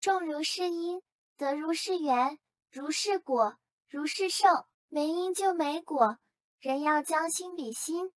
种如是因得如是缘如是果如是受没因就没果。人要将心比心